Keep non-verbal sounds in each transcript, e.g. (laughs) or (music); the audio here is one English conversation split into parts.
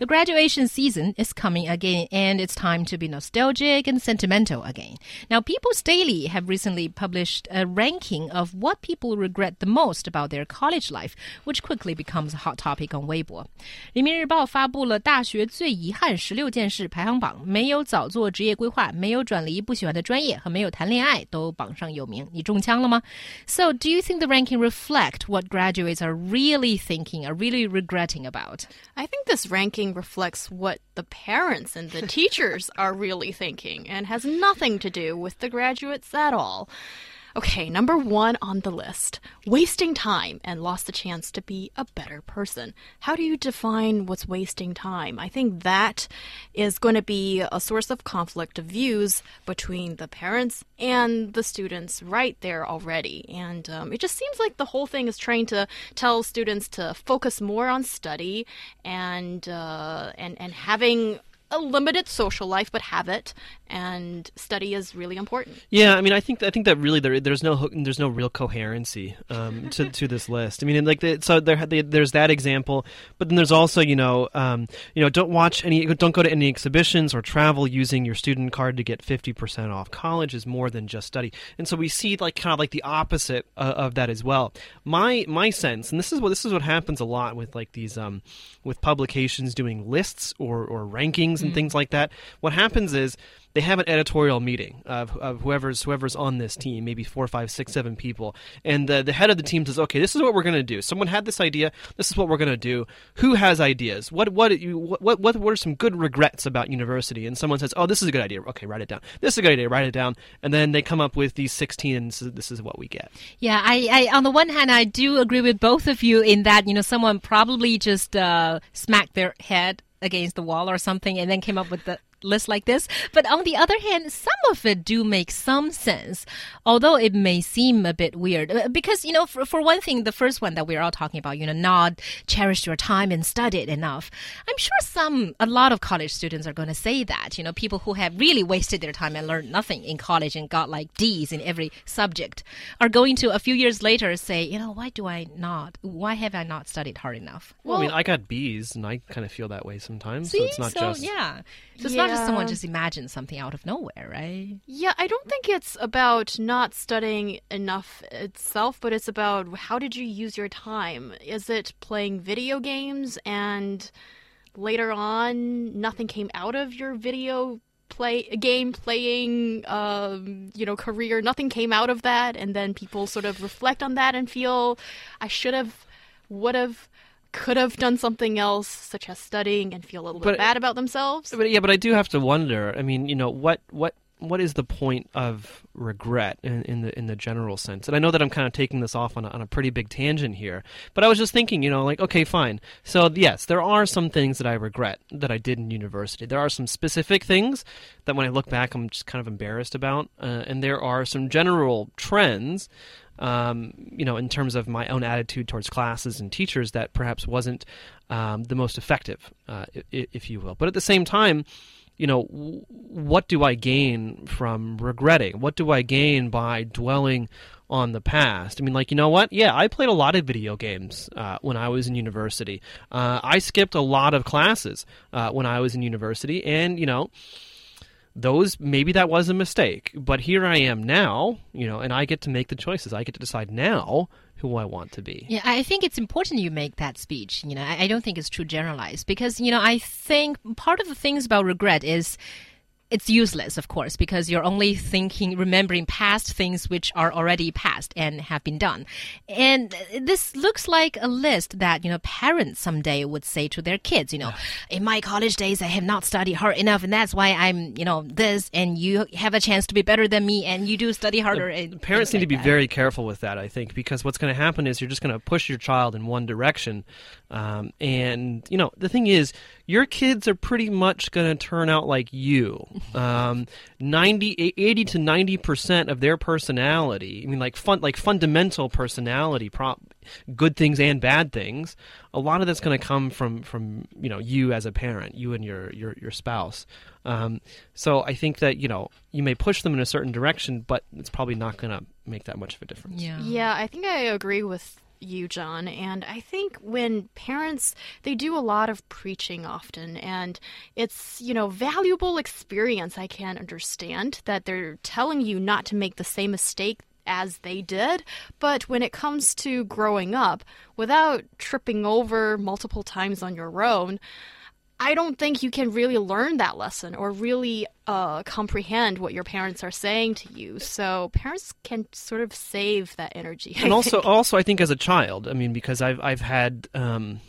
The graduation season is coming again, and it's time to be nostalgic and sentimental again. Now, People's Daily have recently published a ranking of what people regret the most about their college life, which quickly becomes a hot topic on Weibo. 人民日报发布了大学最遗憾十六件事排行榜，没有早做职业规划，没有转离不喜欢的专业和没有谈恋爱都榜上有名。你中枪了吗？So, do you think the ranking reflect what graduates are really thinking, are really regretting about? I think this ranking reflects what the parents and the (laughs) teachers are really thinking and has nothing to do with the graduates at all. Okay, number one on the list wasting time and lost the chance to be a better person. How do you define what's wasting time? I think that is going to be a source of conflict of views between the parents and the students right there already. And um, it just seems like the whole thing is trying to tell students to focus more on study and, uh, and, and having a limited social life, but have it, and study is really important. Yeah, I mean, I think I think that really there, there's no there's no real coherency um, to (laughs) to this list. I mean, like the, so there there's that example, but then there's also you know um, you know don't watch any don't go to any exhibitions or travel using your student card to get fifty percent off. College is more than just study, and so we see like kind of like the opposite uh, of that as well. My my sense, and this is what this is what happens a lot with like these um, with publications doing lists or or rankings and mm. things like that. What happens is they have an editorial meeting of, of whoever's whoever's on this team, maybe four, five, six, seven people, and the, the head of the team says, "Okay, this is what we're going to do. Someone had this idea. This is what we're going to do. Who has ideas? What what what what what are some good regrets about university?" And someone says, "Oh, this is a good idea. Okay, write it down. This is a good idea. Write it down." And then they come up with these sixteen, and this is what we get. Yeah, I, I on the one hand, I do agree with both of you in that you know someone probably just uh, smacked their head against the wall or something and then came up with the list like this. But on the other hand, some of it do make some sense, although it may seem a bit weird. Uh, because, you know, for, for one thing, the first one that we're all talking about, you know, not cherish your time and study it enough. I'm sure some, a lot of college students are going to say that, you know, people who have really wasted their time and learned nothing in college and got like D's in every subject are going to a few years later say, you know, why do I not, why have I not studied hard enough? Well, well I mean, I got B's and I kind of feel that way sometimes. See? So it's not so, just. Yeah. So it's yeah. not just someone just imagine something out of nowhere, right? Yeah, I don't think it's about not studying enough itself, but it's about how did you use your time? Is it playing video games and later on nothing came out of your video play game playing um, you know career nothing came out of that and then people sort of reflect on that and feel i should have would have could have done something else, such as studying, and feel a little but, bit bad about themselves. But yeah, but I do have to wonder. I mean, you know, what what what is the point of regret in, in, the in the general sense? And I know that I'm kind of taking this off on a, on a pretty big tangent here, but I was just thinking, you know, like okay, fine. So yes, there are some things that I regret that I did in university. There are some specific things that when I look back, I'm just kind of embarrassed about, uh, and there are some general trends um, you know, in terms of my own attitude towards classes and teachers, that perhaps wasn't um, the most effective, uh, if, you will. But at the same time, you know, what do I gain from regretting? What do I gain by dwelling on the past? I mean, like, you know what? Yeah, I played a lot of video games uh, when I was in university. Uh, I skipped a lot of classes uh, when I was in university, and, you know, those maybe that was a mistake but here i am now you know and i get to make the choices. I get to decide now who i want to be. Yeah i think it's important you make that speech you know. I, I don't think it's too generalized because you know i think part of the things about regret is it's useless, of course, because you're only thinking, remembering past things which are already past and have been done. And this looks like a list that, you know, parents someday would say to their kids, you know, in my college days, I have not studied hard enough, and that's why I'm, you know, this, and you have a chance to be better than me, and you do study harder. And parents need like to be that. very careful with that, I think, because what's going to happen is you're just going to push your child in one direction. Um, and, you know, the thing is, your kids are pretty much going to turn out like you. (laughs) Um, 90, 80 to 90% of their personality, I mean, like fun, like fundamental personality prop good things and bad things. A lot of that's going to come from from you know you as a parent, you and your your your spouse. Um, so I think that you know you may push them in a certain direction, but it's probably not going to make that much of a difference. Yeah. Yeah, I think I agree with you, John. And I think when parents, they do a lot of preaching often, and it's, you know, valuable experience. I can understand that they're telling you not to make the same mistake as they did. But when it comes to growing up, without tripping over multiple times on your own, I don't think you can really learn that lesson or really uh, comprehend what your parents are saying to you. So parents can sort of save that energy. I and also, think. also, I think as a child, I mean, because I've I've had um,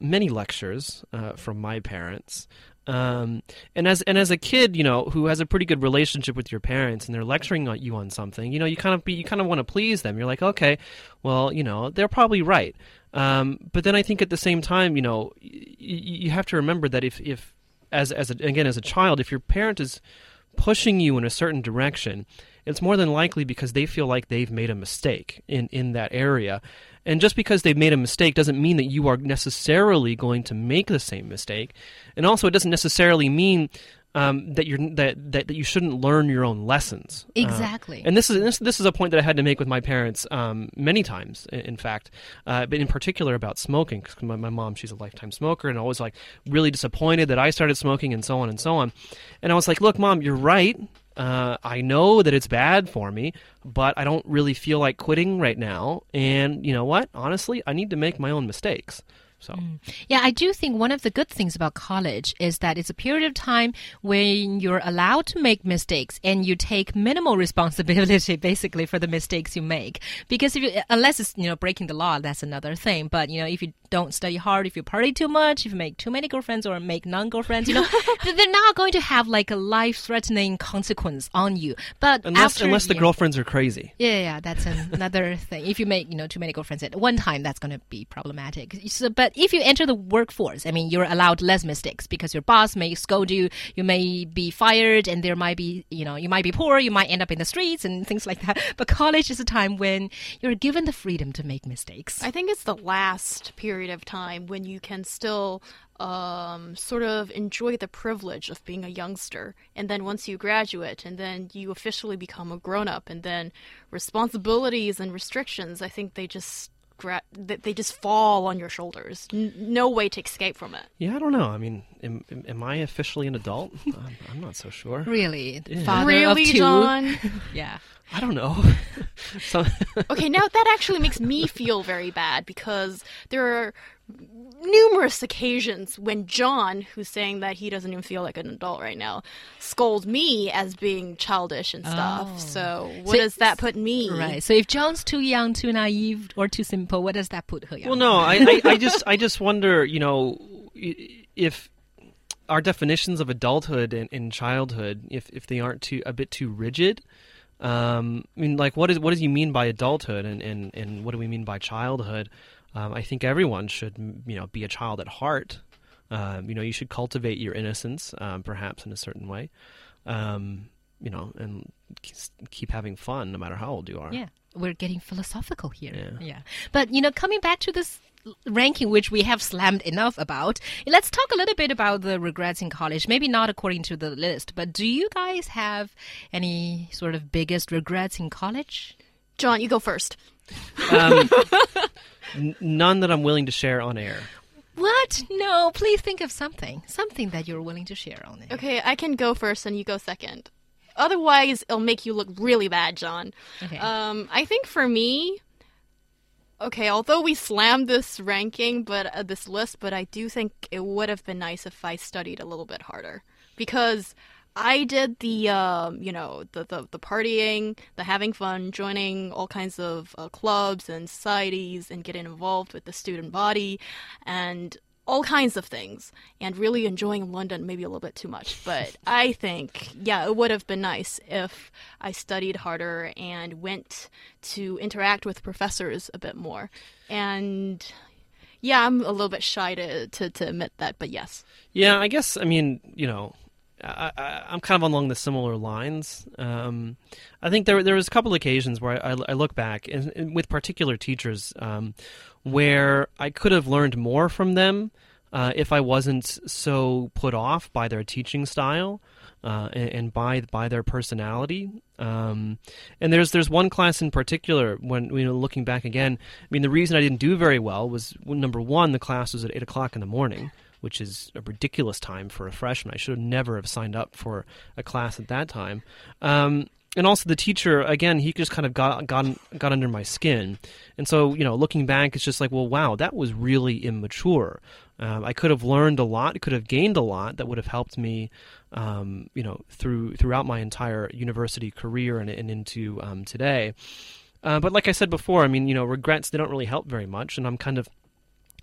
many lectures uh, from my parents, um, and as and as a kid, you know, who has a pretty good relationship with your parents, and they're lecturing on you on something, you know, you kind of be, you kind of want to please them. You're like, okay, well, you know, they're probably right. Um, but then I think at the same time, you know, y- you have to remember that if if as as a, again as a child, if your parent is pushing you in a certain direction, it's more than likely because they feel like they've made a mistake in, in that area. And just because they've made a mistake doesn't mean that you are necessarily going to make the same mistake. And also, it doesn't necessarily mean um, that you're that, that that you shouldn't learn your own lessons. Uh, Exactly. and this is this, this is a point that I had to make with my parents um, many times, in, in fact, uh, but in particular about smoking. 'cause my, my mom, she's a lifetime smoker, and always like really disappointed that I started smoking, and so on and so on. And I was like, "Look, mom, you're right. Uh, I know that it's bad for me, but I don't really feel like quitting right now. And you know what? Honestly, I need to make my own mistakes." So. Mm. Yeah, I do think one of the good things about college is that it's a period of time when you're allowed to make mistakes and you take minimal (laughs) responsibility basically for the mistakes you make. Because if you, unless it's, you know, breaking the law, that's another thing. But, you know, if you don't study hard, if you party too much, if you make too many girlfriends or make non-girlfriends, you know, (laughs) they're not going to have like a life-threatening consequence on you. But Unless after, unless the yeah. girlfriends are crazy. Yeah, yeah, that's (laughs) another thing. If you make, you know, too many girlfriends at one time, that's going to be problematic. So, but if you enter the workforce, I mean, you're allowed less mistakes because your boss may scold you, you may be fired, and there might be, you know, you might be poor, you might end up in the streets and (laughs) things like that. But college is a time when you're given the freedom to make mistakes. I think it's the last period of time when you can still um, sort of enjoy the privilege of being a youngster. And then once you graduate, and then you officially become a grown up, and then responsibilities and restrictions, I think they just. Gra- They they just fall on your shoulders. N- no way to escape from it. Yeah, I don't know. I mean, am, am- am I officially an adult? (laughs) I'm, I'm not so sure. Really, Yeah. father really, of two. John? (laughs) Yeah. I don't know. (laughs) (laughs) so, Okay, now that actually makes me feel very bad because there are numerous occasions when John, who's saying that he doesn't even feel like an adult right now, scolds me as being childish and stuff. Oh. So what So does that put me? Right. So if John's too young, too naive, or too simple, what does that put her? well, no, I, I, I just, I just wonder, you know, if our definitions of adulthood and, and childhood, if if they aren't too a bit too rigid. Um, I mean, like, what is what do you mean by adulthood, and, and, and what do we mean by childhood? Um, I think everyone should, you know, be a child at heart. Um, you know, you should cultivate your innocence, um, perhaps in a certain way. Um, you know, and keep having fun, no matter how old you are. Yeah, we're getting philosophical here. Yeah. yeah. But, you know, coming back to this ranking, which we have slammed enough about, let's talk a little bit about the regrets in college. Maybe not according to the list, but do you guys have any sort of biggest regrets in college? John, you go first. Um, (laughs) n- none that I'm willing to share on air. What? No, please think of something. Something that you're willing to share on it. Okay, I can go first and you go second. Otherwise, it'll make you look really bad, John. Okay. Um, I think for me, okay, although we slammed this ranking, but uh, this list, but I do think it would have been nice if I studied a little bit harder. Because I did the, um, you know, the, the the partying, the having fun, joining all kinds of uh, clubs and societies, and getting involved with the student body, and all kinds of things and really enjoying London maybe a little bit too much. (laughs) But I think, yeah, it would have been nice if I studied harder and went to interact with professors a bit more. And yeah, I'm a little bit shy to, to, to admit that, but yes. Yeah, I guess I mean you know, I, I, I'm kind of along the similar lines. Um, I think there there was a couple of occasions where I, I look back and, and with particular teachers um, where I could have learned more from them uh, if I wasn't so put off by their teaching style uh, and, and, by by their personality. Um, and there's there's one class in particular when you know looking back again. I mean, the reason I didn't do very well was number one, the class was at eight o'clock in the morning which is a ridiculous time for a freshman. I should have never have signed up for a class at that time. Um, and also the teacher again he just kind of got got got under my skin and so you know looking back it's just like well wow that was really immature um, i could have learned a lot could have gained a lot that would have helped me um, you know through throughout my entire university career and, and into um, today uh, but like i said before i mean you know regrets they don't really help very much and i'm kind of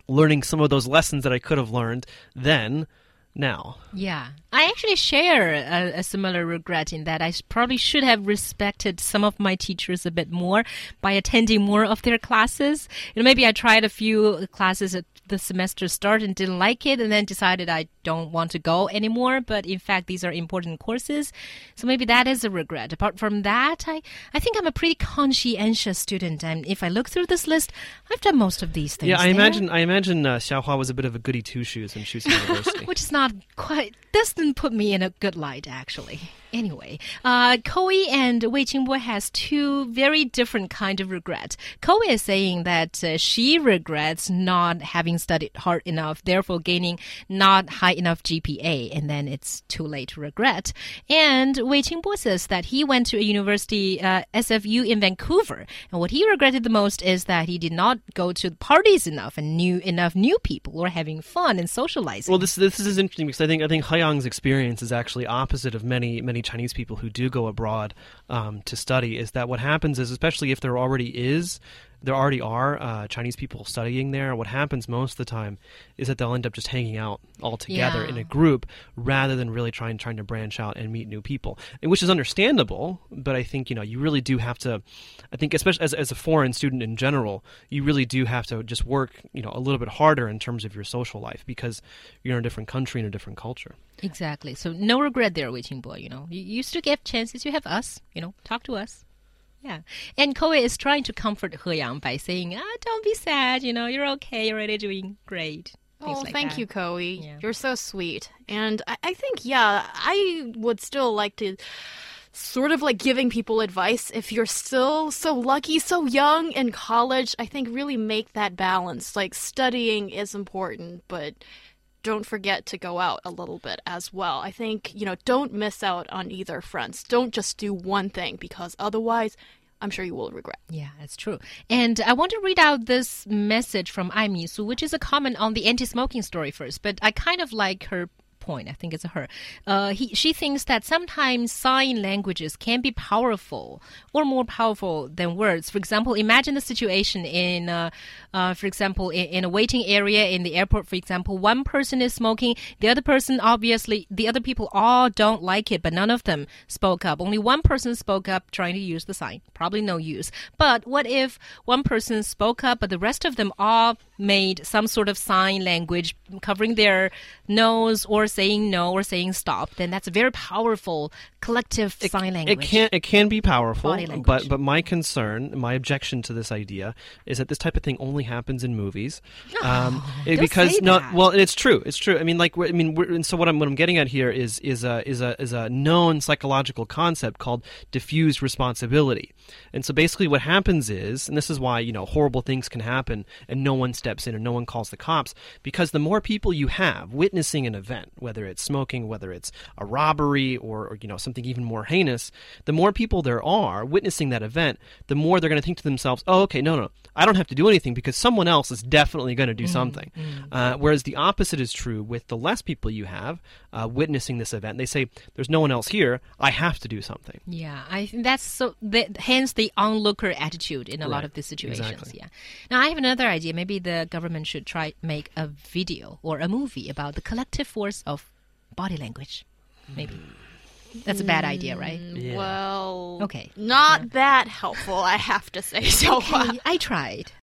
learning some of those lessons that i could have learned then now. Yeah. I actually share a, a, similar regret in that I probably should have respected some of my teachers a bit more by attending more of their classes. You know, maybe I tried a few classes at the semester start and didn't like it and then decided I don't want to go anymore. But in fact, these are important courses. So maybe that is a regret. Apart from that, I, I think I'm a pretty conscientious student. And if I look through this list, I've done most of these things. Yeah, I there. imagine, I imagine uh, Xiaohua was a bit of a goody two shoes in Shusi (laughs) University. Which is not quite, doesn't put me in a good light, actually. Anyway, uh, Koei and Wei Qingbo has two very different kind of regret. Koei is saying that uh, she regrets not having studied hard enough, therefore gaining not high enough GPA, and then it's too late to regret. And Wei Qingbo says that he went to a university, uh, SFU in Vancouver, and what he regretted the most is that he did not go to parties enough and knew enough new people or having fun and socializing. Well, this this is interesting because I think I think Haiyang's experience is actually opposite of many many Chinese people who do go abroad um, to study is that what happens is, especially if there already is there already are uh, Chinese people studying there. What happens most of the time is that they'll end up just hanging out all together yeah. in a group rather than really trying trying to branch out and meet new people, and which is understandable. But I think you know you really do have to. I think especially as as a foreign student in general, you really do have to just work you know a little bit harder in terms of your social life because you're in a different country and a different culture. Exactly. So no regret there, Wei Qingbo. You know, you, you still get chances. You have us. You know, talk to us. Yeah. And Koei is trying to comfort He Yang by saying, ah, don't be sad. You know, you're okay. You're already doing great. oh, like thank that. you, Koei. Yeah. You're so sweet. And I, I think, yeah, I would still like to sort of like giving people advice if you're still so lucky, so young in college. I think really make that balance. Like studying is important, but don't forget to go out a little bit as well. I think, you know, don't miss out on either fronts. Don't just do one thing because otherwise I'm sure you will regret. Yeah, that's true. And I want to read out this message from Ai Misu, which is a comment on the anti-smoking story first, but I kind of like her point. I think it's her. Uh, he, she thinks that sometimes sign languages can be powerful or more powerful than words. For example, imagine the situation in, uh, uh, for example, in, in, a waiting area in the airport. For example, one person is smoking, the other person obviously, the other people all don't like it, but none of them spoke up. Only one person spoke up trying to use the sign. Probably no use. But what if one person spoke up, but the rest of them all made some sort of sign language covering their nose or saying no or saying stop, then that's a very powerful collective it, sign language. It can it can be powerful, but but my concern, my objection to this idea is that this type of thing only happens in movies. um, it, because no, well, it's true, it's true. I mean, like, I mean, and so what I'm what I'm getting at here is is a is a is a known psychological concept called diffused responsibility. And so basically, what happens is, and this is why you know horrible things can happen, and no one steps in and no one calls the cops, because the more people you have witnessing an event, whether it's smoking, whether it's a robbery, or, or you know something even more heinous, the more people there are witnessing that event, the more they're going to think to themselves, "Oh, okay, no, no, I don't have to do anything because someone else is definitely going to do mm, something." Mm. Uh, whereas the opposite is true with the less people you have uh, witnessing this event. They say, "There's no one else here. I have to do something." Yeah, I think that's so. Hence the onlooker attitude in a right. lot of these situations. Exactly. Yeah. Now I have another idea. Maybe the government should try make a video or a movie about the collective force of body language. Maybe. That's a bad idea, right? Mm, yeah. Well, okay, not yeah. that helpful, I have to say. So okay, I tried.